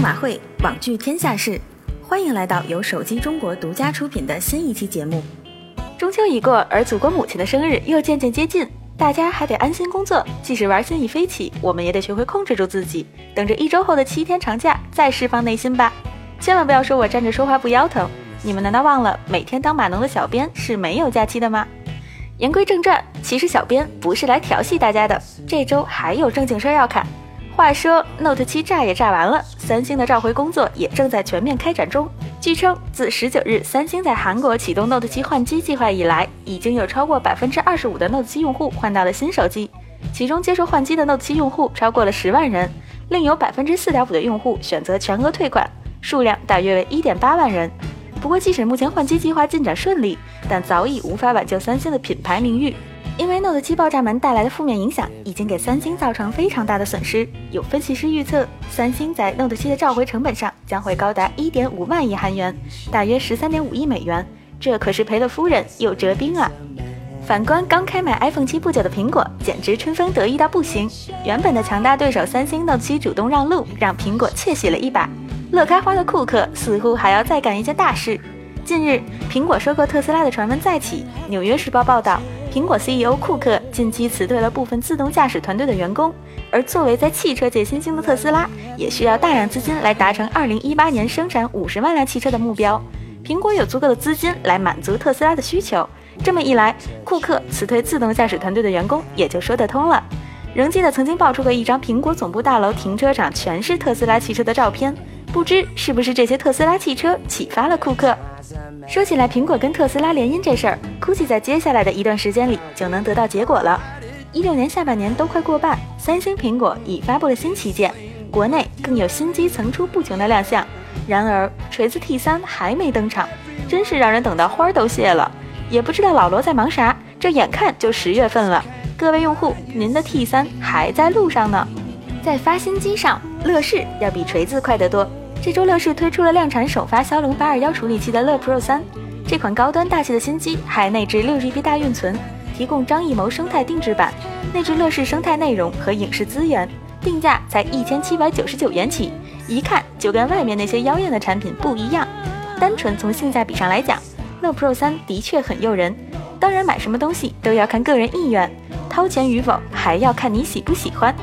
马会，网聚天下事，欢迎来到由手机中国独家出品的新一期节目。中秋已过，而祖国母亲的生日又渐渐接近，大家还得安心工作。即使玩心已飞起，我们也得学会控制住自己，等着一周后的七天长假再释放内心吧。千万不要说我站着说话不腰疼，你们难道忘了每天当码农的小编是没有假期的吗？言归正传，其实小编不是来调戏大家的，这周还有正经事儿要看。话说，Note 7炸也炸完了，三星的召回工作也正在全面开展中。据称，自十九日三星在韩国启动 Note 7换机计划以来，已经有超过百分之二十五的 Note 7用户换到了新手机，其中接受换机的 Note 7用户超过了十万人，另有百分之四点五的用户选择全额退款，数量大约为一点八万人。不过，即使目前换机计划进展顺利，但早已无法挽救三星的品牌名誉。因为 Note 7爆炸门带来的负面影响，已经给三星造成非常大的损失。有分析师预测，三星在 Note 7的召回成本上将会高达1.5万亿韩元，大约13.5亿美元。这可是赔了夫人又折兵啊！反观刚开卖 iPhone 7不久的苹果，简直春风得意到不行。原本的强大对手三星 Note 7主动让路，让苹果窃喜了一把。乐开花的库克似乎还要再干一件大事。近日，苹果收购特斯拉的传闻再起。纽约时报报道。苹果 CEO 库克近期辞退了部分自动驾驶团队的员工，而作为在汽车界新兴的特斯拉，也需要大量资金来达成2018年生产50万辆汽车的目标。苹果有足够的资金来满足特斯拉的需求，这么一来，库克辞退自动驾驶团队的员工也就说得通了。仍记得曾经爆出过一张苹果总部大楼停车场全是特斯拉汽车的照片，不知是不是这些特斯拉汽车启发了库克？说起来，苹果跟特斯拉联姻这事儿，估计在接下来的一段时间里就能得到结果了。一六年下半年都快过半，三星、苹果已发布了新旗舰，国内更有新机层出不穷的亮相。然而，锤子 T 三还没登场，真是让人等到花儿都谢了。也不知道老罗在忙啥，这眼看就十月份了。各位用户，您的 T 三还在路上呢。在发新机上，乐视要比锤子快得多。这周乐视推出了量产首发骁龙八二幺处理器的乐 Pro 三，这款高端大气的新机还内置六 GB 大运存，提供张艺谋生态定制版，内置乐视生态内容和影视资源，定价才一千七百九十九元起，一看就跟外面那些妖艳的产品不一样。单纯从性价比上来讲，乐 Pro 三的确很诱人。当然，买什么东西都要看个人意愿，掏钱与否还要看你喜不喜欢。